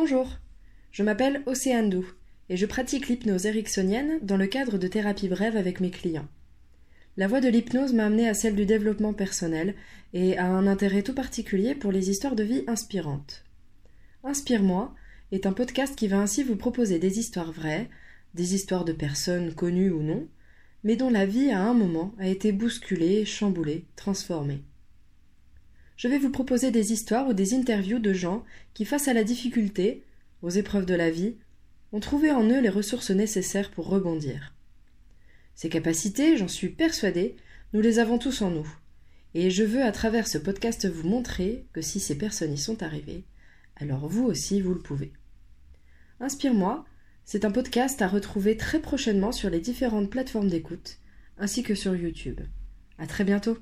Bonjour, je m'appelle Océane Dou et je pratique l'hypnose ericksonienne dans le cadre de thérapie brève avec mes clients. La voie de l'hypnose m'a amené à celle du développement personnel et à un intérêt tout particulier pour les histoires de vie inspirantes. Inspire-moi est un podcast qui va ainsi vous proposer des histoires vraies, des histoires de personnes connues ou non, mais dont la vie à un moment a été bousculée, chamboulée, transformée. Je vais vous proposer des histoires ou des interviews de gens qui, face à la difficulté, aux épreuves de la vie, ont trouvé en eux les ressources nécessaires pour rebondir. Ces capacités, j'en suis persuadée, nous les avons tous en nous. Et je veux à travers ce podcast vous montrer que si ces personnes y sont arrivées, alors vous aussi vous le pouvez. Inspire-moi, c'est un podcast à retrouver très prochainement sur les différentes plateformes d'écoute, ainsi que sur YouTube. À très bientôt!